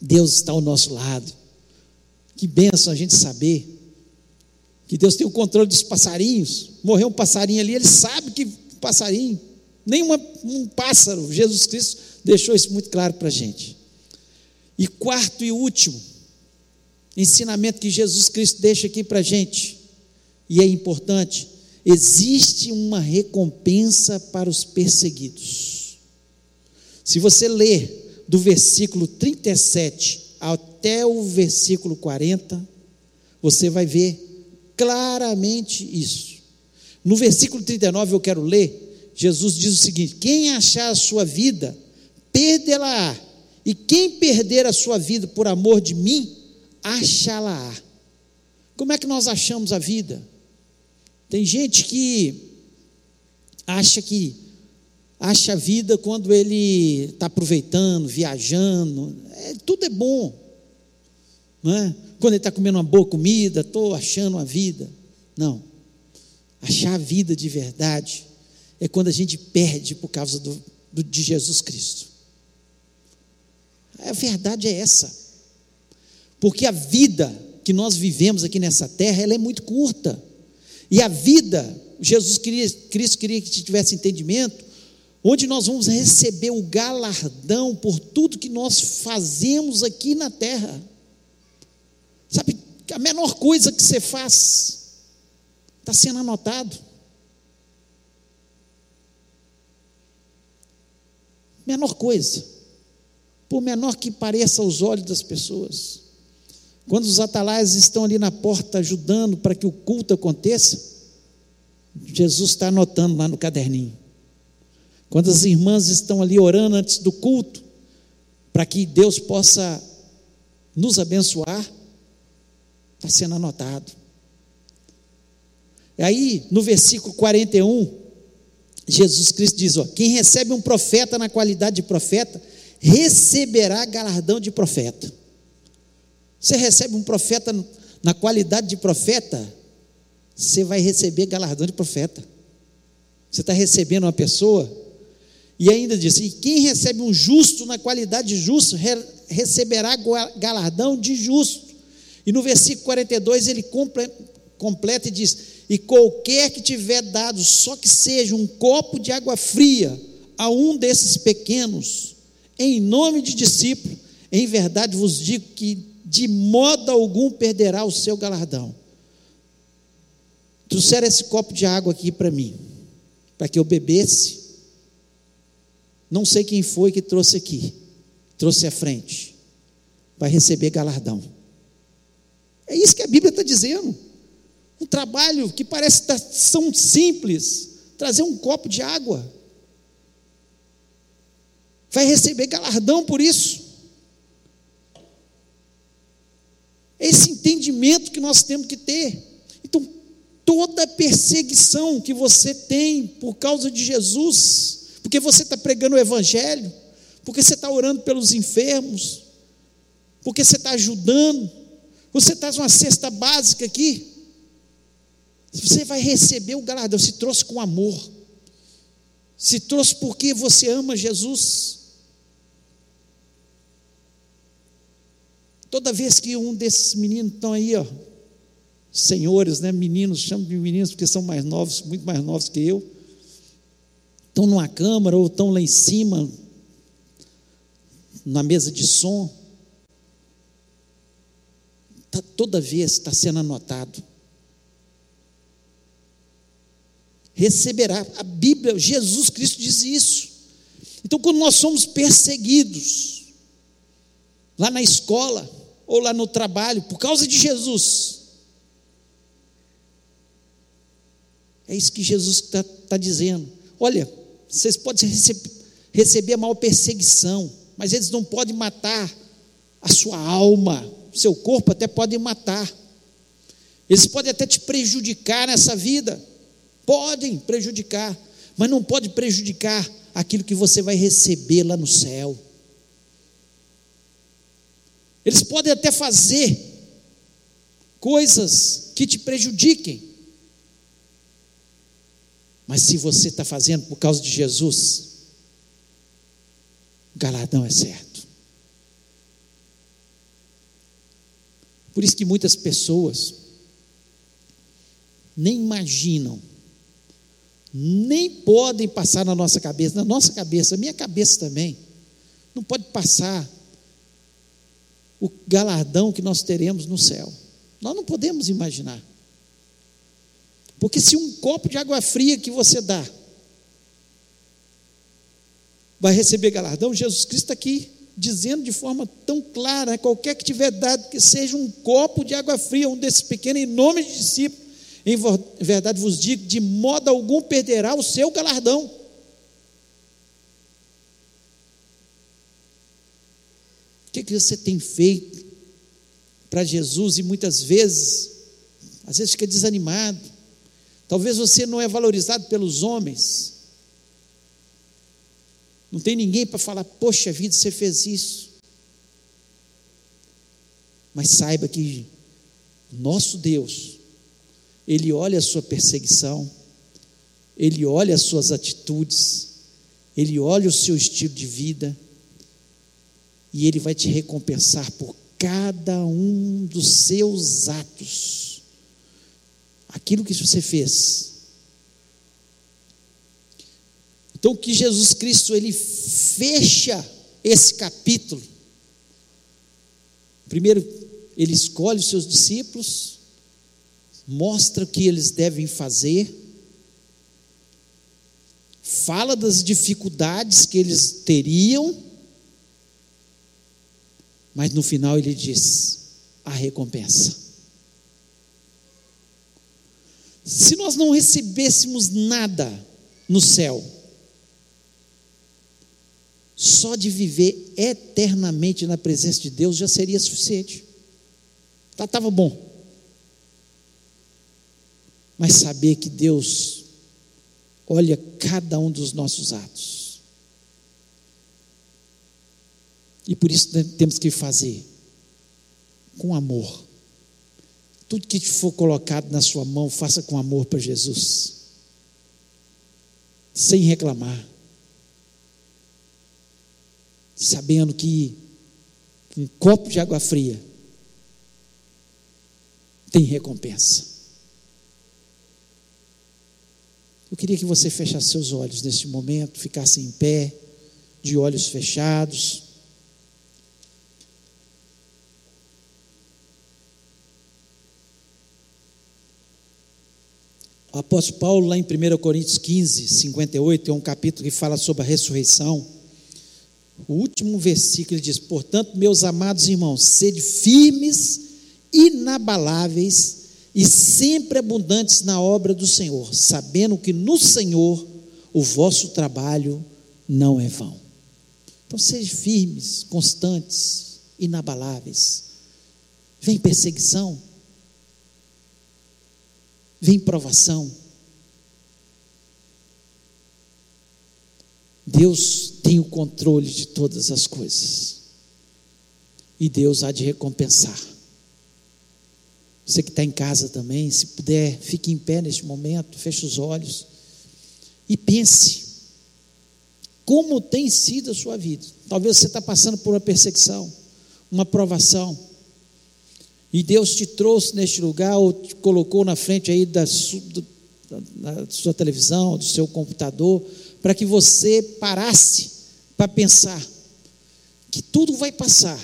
Deus está ao nosso lado. Que benção a gente saber que Deus tem o controle dos passarinhos. Morreu um passarinho ali, ele sabe que passarinho, nem um pássaro. Jesus Cristo deixou isso muito claro para a gente. E quarto e último, ensinamento que Jesus Cristo deixa aqui para a gente, e é importante: existe uma recompensa para os perseguidos. Se você ler do versículo 37 até o versículo 40, você vai ver claramente isso. No versículo 39 eu quero ler, Jesus diz o seguinte: Quem achar a sua vida, perdê-la-á, e quem perder a sua vida por amor de mim, achá-la-á. Como é que nós achamos a vida? Tem gente que acha que acha a vida quando ele está aproveitando, viajando, é, tudo é bom, não é? Quando ele está comendo uma boa comida, estou achando a vida. Não. Achar a vida de verdade é quando a gente perde por causa do, do, de Jesus Cristo. A verdade é essa. Porque a vida que nós vivemos aqui nessa terra, ela é muito curta. E a vida, Jesus queria, Cristo queria que tivesse entendimento, onde nós vamos receber o galardão por tudo que nós fazemos aqui na terra. Sabe, a menor coisa que você faz está sendo anotado. Menor coisa, por menor que pareça aos olhos das pessoas. Quando os atalaias estão ali na porta ajudando para que o culto aconteça, Jesus está anotando lá no caderninho. Quando as irmãs estão ali orando antes do culto, para que Deus possa nos abençoar, está sendo anotado. Aí, no versículo 41, Jesus Cristo diz: ó, quem recebe um profeta na qualidade de profeta, receberá galardão de profeta. Você recebe um profeta na qualidade de profeta, você vai receber galardão de profeta. Você está recebendo uma pessoa e ainda diz: e quem recebe um justo na qualidade de justo, re, receberá galardão de justo. E no versículo 42 ele completa e diz: E qualquer que tiver dado, só que seja um copo de água fria, a um desses pequenos, em nome de discípulo, em verdade vos digo que de modo algum perderá o seu galardão. Trouxeram esse copo de água aqui para mim, para que eu bebesse não sei quem foi que trouxe aqui, trouxe à frente, vai receber galardão. É isso que a Bíblia está dizendo. Um trabalho que parece tão simples, trazer um copo de água, vai receber galardão por isso. Esse entendimento que nós temos que ter. Então, toda perseguição que você tem por causa de Jesus, porque você está pregando o Evangelho, porque você está orando pelos enfermos, porque você está ajudando, você traz uma cesta básica aqui, você vai receber o galardão. Se trouxe com amor, se trouxe porque você ama Jesus. Toda vez que um desses meninos estão aí, ó, senhores, né, meninos, chamo de meninos porque são mais novos, muito mais novos que eu estão numa câmara ou estão lá em cima, na mesa de som. Tá, toda vez está sendo anotado. Receberá. A Bíblia, Jesus Cristo diz isso. Então, quando nós somos perseguidos, lá na escola ou lá no trabalho, por causa de Jesus, é isso que Jesus está tá dizendo. Olha, vocês podem receber, receber a maior perseguição, mas eles não podem matar a sua alma, seu corpo até podem matar. Eles podem até te prejudicar nessa vida, podem prejudicar, mas não pode prejudicar aquilo que você vai receber lá no céu. Eles podem até fazer coisas que te prejudiquem, mas se você está fazendo por causa de Jesus, o galardão é certo. Por isso que muitas pessoas nem imaginam, nem podem passar na nossa cabeça, na nossa cabeça, minha cabeça também, não pode passar o galardão que nós teremos no céu. Nós não podemos imaginar. Porque se um copo de água fria que você dá vai receber galardão, Jesus Cristo está aqui dizendo de forma tão clara, qualquer que tiver dado que seja um copo de água fria, um desses pequenos, em nome de discípulo, em verdade vos digo, de modo algum perderá o seu galardão. O que, que você tem feito para Jesus e muitas vezes, às vezes fica desanimado, Talvez você não é valorizado pelos homens. Não tem ninguém para falar, poxa vida, você fez isso. Mas saiba que nosso Deus, Ele olha a sua perseguição, Ele olha as suas atitudes, Ele olha o seu estilo de vida, e Ele vai te recompensar por cada um dos seus atos aquilo que você fez. Então que Jesus Cristo ele fecha esse capítulo. Primeiro, ele escolhe os seus discípulos, mostra o que eles devem fazer, fala das dificuldades que eles teriam, mas no final ele diz: a recompensa. Se nós não recebêssemos nada no céu, só de viver eternamente na presença de Deus já seria suficiente. Estava bom. Mas saber que Deus olha cada um dos nossos atos. E por isso temos que fazer com amor. Tudo que for colocado na sua mão, faça com amor para Jesus. Sem reclamar. Sabendo que um copo de água fria tem recompensa. Eu queria que você fechasse seus olhos nesse momento, ficasse em pé, de olhos fechados. O apóstolo Paulo, lá em 1 Coríntios 15, 58, é um capítulo que fala sobre a ressurreição. O último versículo ele diz: Portanto, meus amados irmãos, sede firmes, inabaláveis e sempre abundantes na obra do Senhor, sabendo que no Senhor o vosso trabalho não é vão. Então, sejam firmes, constantes, inabaláveis. Vem perseguição, vem provação. Deus tem o controle de todas as coisas. E Deus há de recompensar. Você que está em casa também, se puder, fique em pé neste momento, feche os olhos e pense como tem sido a sua vida. Talvez você está passando por uma perseguição, uma provação. E Deus te trouxe neste lugar, ou te colocou na frente aí da, su, da sua televisão, do seu computador, para que você parasse para pensar que tudo vai passar,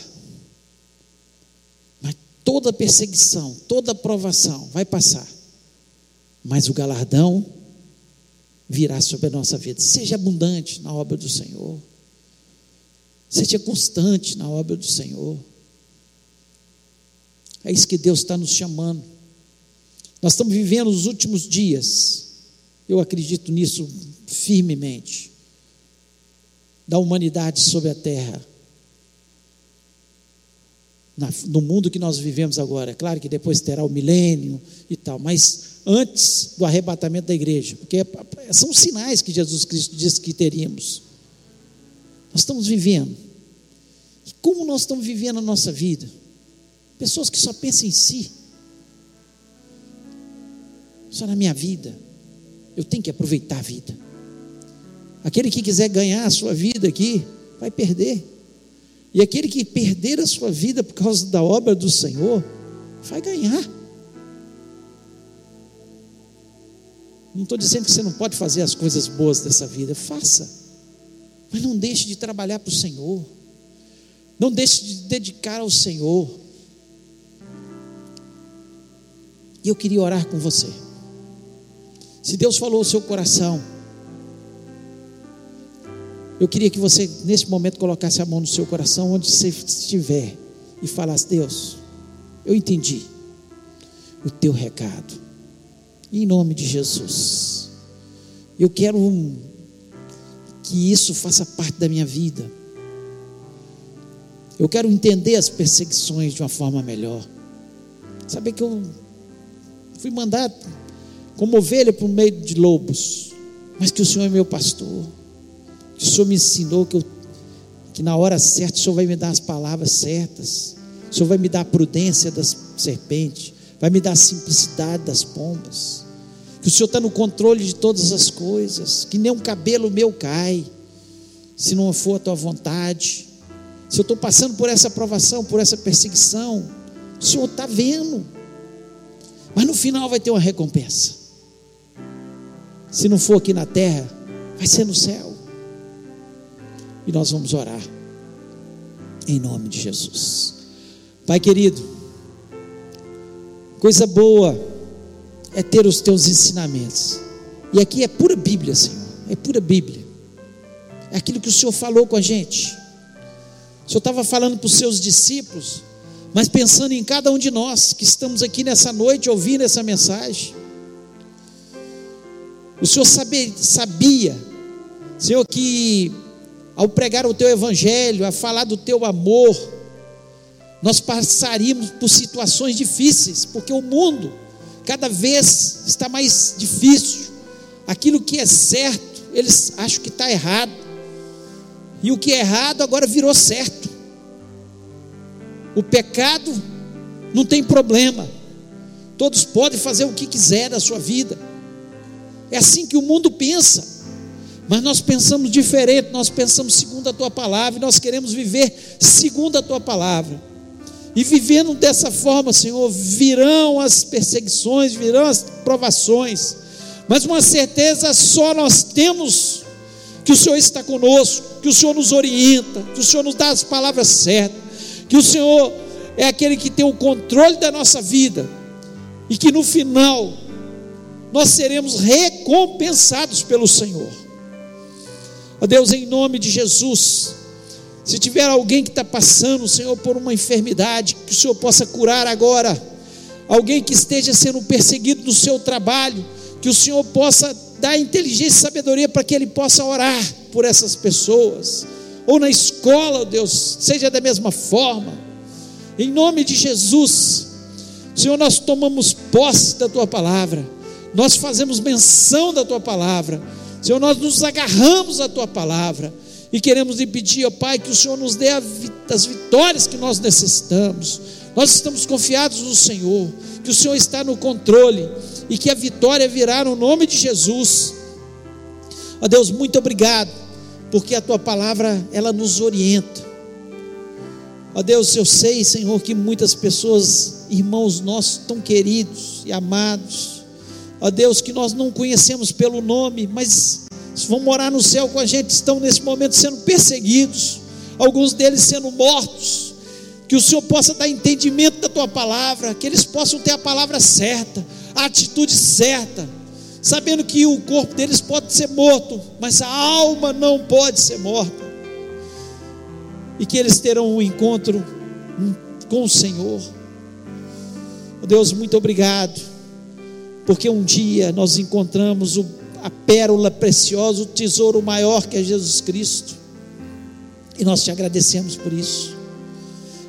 toda perseguição, toda provação vai passar, mas o galardão virá sobre a nossa vida. Seja abundante na obra do Senhor, seja constante na obra do Senhor. É isso que Deus está nos chamando. Nós estamos vivendo os últimos dias, eu acredito nisso firmemente, da humanidade sobre a terra. No mundo que nós vivemos agora. É claro que depois terá o milênio e tal, mas antes do arrebatamento da igreja, porque são sinais que Jesus Cristo disse que teríamos. Nós estamos vivendo. E como nós estamos vivendo a nossa vida? Pessoas que só pensam em si. Só na minha vida. Eu tenho que aproveitar a vida. Aquele que quiser ganhar a sua vida aqui, vai perder. E aquele que perder a sua vida por causa da obra do Senhor, vai ganhar. Não estou dizendo que você não pode fazer as coisas boas dessa vida, faça. Mas não deixe de trabalhar para o Senhor. Não deixe de dedicar ao Senhor. E eu queria orar com você. Se Deus falou o seu coração, eu queria que você, nesse momento, colocasse a mão no seu coração, onde você estiver, e falasse: Deus, eu entendi o teu recado, em nome de Jesus. Eu quero que isso faça parte da minha vida. Eu quero entender as perseguições de uma forma melhor. Saber que eu fui mandado como ovelha para o meio de lobos, mas que o Senhor é meu pastor o Senhor me ensinou que, eu, que na hora certa o Senhor vai me dar as palavras certas, o Senhor vai me dar a prudência das serpentes, vai me dar a simplicidade das pombas, que o Senhor está no controle de todas as coisas, que nem um cabelo meu cai, se não for a tua vontade. Se eu estou passando por essa aprovação, por essa perseguição, o Senhor está vendo, mas no final vai ter uma recompensa. Se não for aqui na terra, vai ser no céu e nós vamos orar. Em nome de Jesus. Pai querido, coisa boa é ter os teus ensinamentos. E aqui é pura Bíblia, Senhor. É pura Bíblia. É aquilo que o Senhor falou com a gente. O Senhor estava falando para os seus discípulos, mas pensando em cada um de nós que estamos aqui nessa noite ouvindo essa mensagem. O Senhor sabia, sabia Senhor, que ao pregar o teu evangelho, a falar do teu amor, nós passaríamos por situações difíceis, porque o mundo cada vez está mais difícil. Aquilo que é certo, eles acham que está errado, e o que é errado agora virou certo. O pecado não tem problema, todos podem fazer o que quiser da sua vida. É assim que o mundo pensa. Mas nós pensamos diferente, nós pensamos segundo a tua palavra, e nós queremos viver segundo a tua palavra. E vivendo dessa forma, Senhor, virão as perseguições, virão as provações, mas uma certeza só nós temos: que o Senhor está conosco, que o Senhor nos orienta, que o Senhor nos dá as palavras certas, que o Senhor é aquele que tem o controle da nossa vida, e que no final nós seremos recompensados pelo Senhor. Ó Deus, em nome de Jesus, se tiver alguém que está passando, Senhor, por uma enfermidade, que o Senhor possa curar agora. Alguém que esteja sendo perseguido no seu trabalho, que o Senhor possa dar inteligência e sabedoria para que ele possa orar por essas pessoas. Ou na escola, Deus, seja da mesma forma. Em nome de Jesus, Senhor, nós tomamos posse da tua palavra, nós fazemos menção da tua palavra Senhor, nós nos agarramos à tua palavra e queremos lhe pedir, ó Pai, que o Senhor nos dê as vitórias que nós necessitamos. Nós estamos confiados no Senhor, que o Senhor está no controle e que a vitória virá no nome de Jesus. Ó Deus, muito obrigado, porque a tua palavra ela nos orienta. Ó Deus, eu sei, Senhor, que muitas pessoas, irmãos nossos, tão queridos e amados, Ó Deus, que nós não conhecemos pelo nome, mas vão morar no céu com a gente, estão nesse momento sendo perseguidos, alguns deles sendo mortos. Que o Senhor possa dar entendimento da tua palavra, que eles possam ter a palavra certa, a atitude certa, sabendo que o corpo deles pode ser morto, mas a alma não pode ser morta. E que eles terão um encontro com o Senhor. Deus, muito obrigado porque um dia nós encontramos a pérola preciosa, o tesouro maior que é Jesus Cristo, e nós te agradecemos por isso.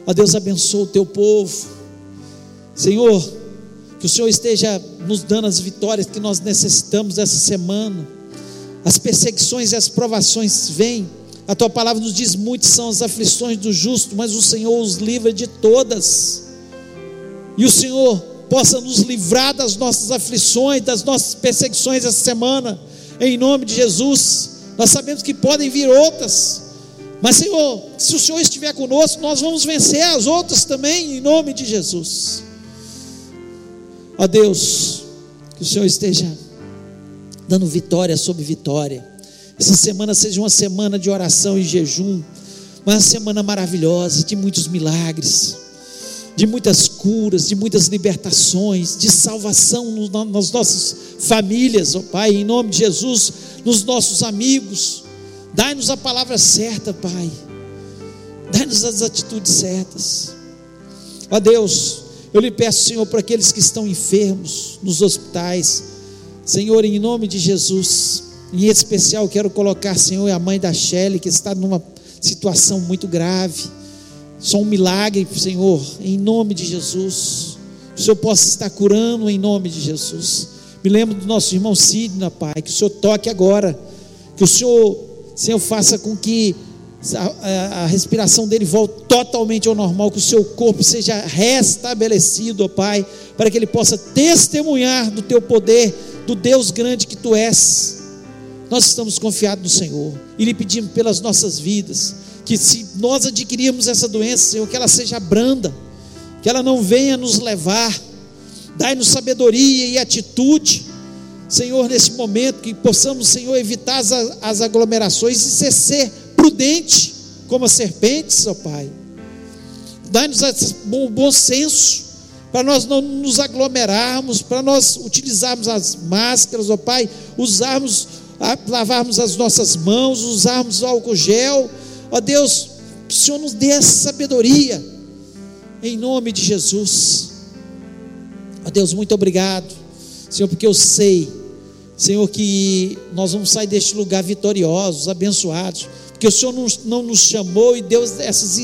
Ó Deus, abençoa o teu povo. Senhor, que o Senhor esteja nos dando as vitórias que nós necessitamos essa semana. As perseguições e as provações vêm. A tua palavra nos diz: muitas são as aflições do justo, mas o Senhor os livra de todas. E o Senhor possa nos livrar das nossas aflições, das nossas perseguições essa semana, em nome de Jesus. Nós sabemos que podem vir outras, mas Senhor, se o Senhor estiver conosco, nós vamos vencer as outras também, em nome de Jesus. Ó Deus, que o Senhor esteja dando vitória sobre vitória. Essa semana seja uma semana de oração e jejum, uma semana maravilhosa, de muitos milagres de muitas curas, de muitas libertações, de salvação nas nossas famílias, ó Pai, em nome de Jesus, nos nossos amigos. Dai-nos a palavra certa, Pai. Dai-nos as atitudes certas. Ó Deus, eu lhe peço, Senhor, para aqueles que estão enfermos nos hospitais, Senhor, em nome de Jesus, em especial quero colocar, Senhor, a mãe da Shelley, que está numa situação muito grave. Só um milagre, Senhor, em nome de Jesus. Que o Senhor possa estar curando em nome de Jesus. Me lembro do nosso irmão Sidna, Pai, que o Senhor toque agora. Que o Senhor, Senhor, faça com que a, a, a, respiração dele volte totalmente ao normal, que o seu corpo seja restabelecido, ó Pai, para que ele possa testemunhar do teu poder, do Deus grande que tu és. Nós estamos confiados no Senhor e lhe pedimos pelas nossas vidas que se nós adquirirmos essa doença, Senhor, que ela seja branda, que ela não venha nos levar, dai-nos sabedoria e atitude, Senhor, nesse momento, que possamos, Senhor, evitar as, as aglomerações e ser, ser prudente, como as serpentes, ó Pai, dai-nos o bom senso, para nós não nos aglomerarmos, para nós utilizarmos as máscaras, ó Pai, usarmos, lavarmos as nossas mãos, usarmos álcool gel, Ó Deus, o Senhor nos dê essa sabedoria, em nome de Jesus. Ó Deus, muito obrigado, Senhor, porque eu sei, Senhor, que nós vamos sair deste lugar vitoriosos, abençoados, porque o Senhor não, não nos chamou e deu essas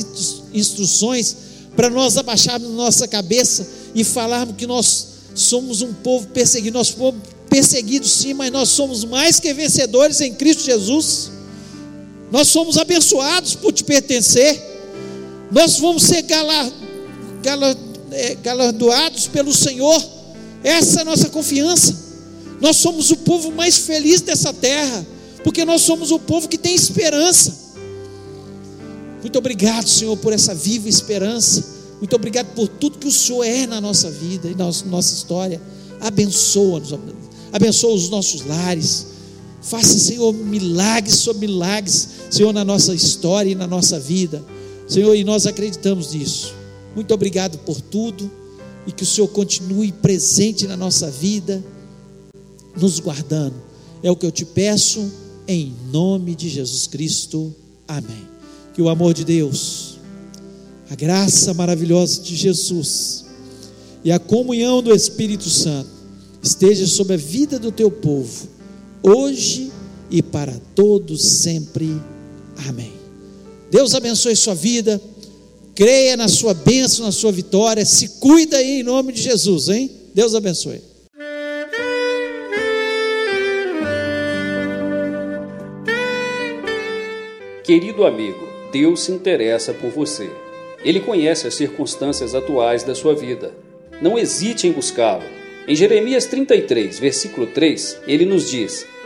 instruções para nós abaixarmos nossa cabeça e falarmos que nós somos um povo perseguido, nós somos perseguidos sim, mas nós somos mais que vencedores em Cristo Jesus. Nós somos abençoados por te pertencer. Nós vamos ser é, galardoados pelo Senhor. Essa é a nossa confiança. Nós somos o povo mais feliz dessa terra, porque nós somos o povo que tem esperança. Muito obrigado, Senhor, por essa viva esperança. Muito obrigado por tudo que o Senhor é na nossa vida e na nossa história. Abençoa-nos, abençoa os nossos lares. Faça, Senhor, milagres sobre milagres, Senhor, na nossa história e na nossa vida. Senhor, e nós acreditamos nisso. Muito obrigado por tudo e que o Senhor continue presente na nossa vida, nos guardando. É o que eu te peço, em nome de Jesus Cristo. Amém. Que o amor de Deus, a graça maravilhosa de Jesus e a comunhão do Espírito Santo esteja sobre a vida do teu povo hoje e para todos sempre. Amém. Deus abençoe sua vida. Creia na sua bênção, na sua vitória. Se cuida aí em nome de Jesus, hein? Deus abençoe. Querido amigo, Deus se interessa por você. Ele conhece as circunstâncias atuais da sua vida. Não hesite em buscá-lo. Em Jeremias 33, versículo 3, ele nos diz: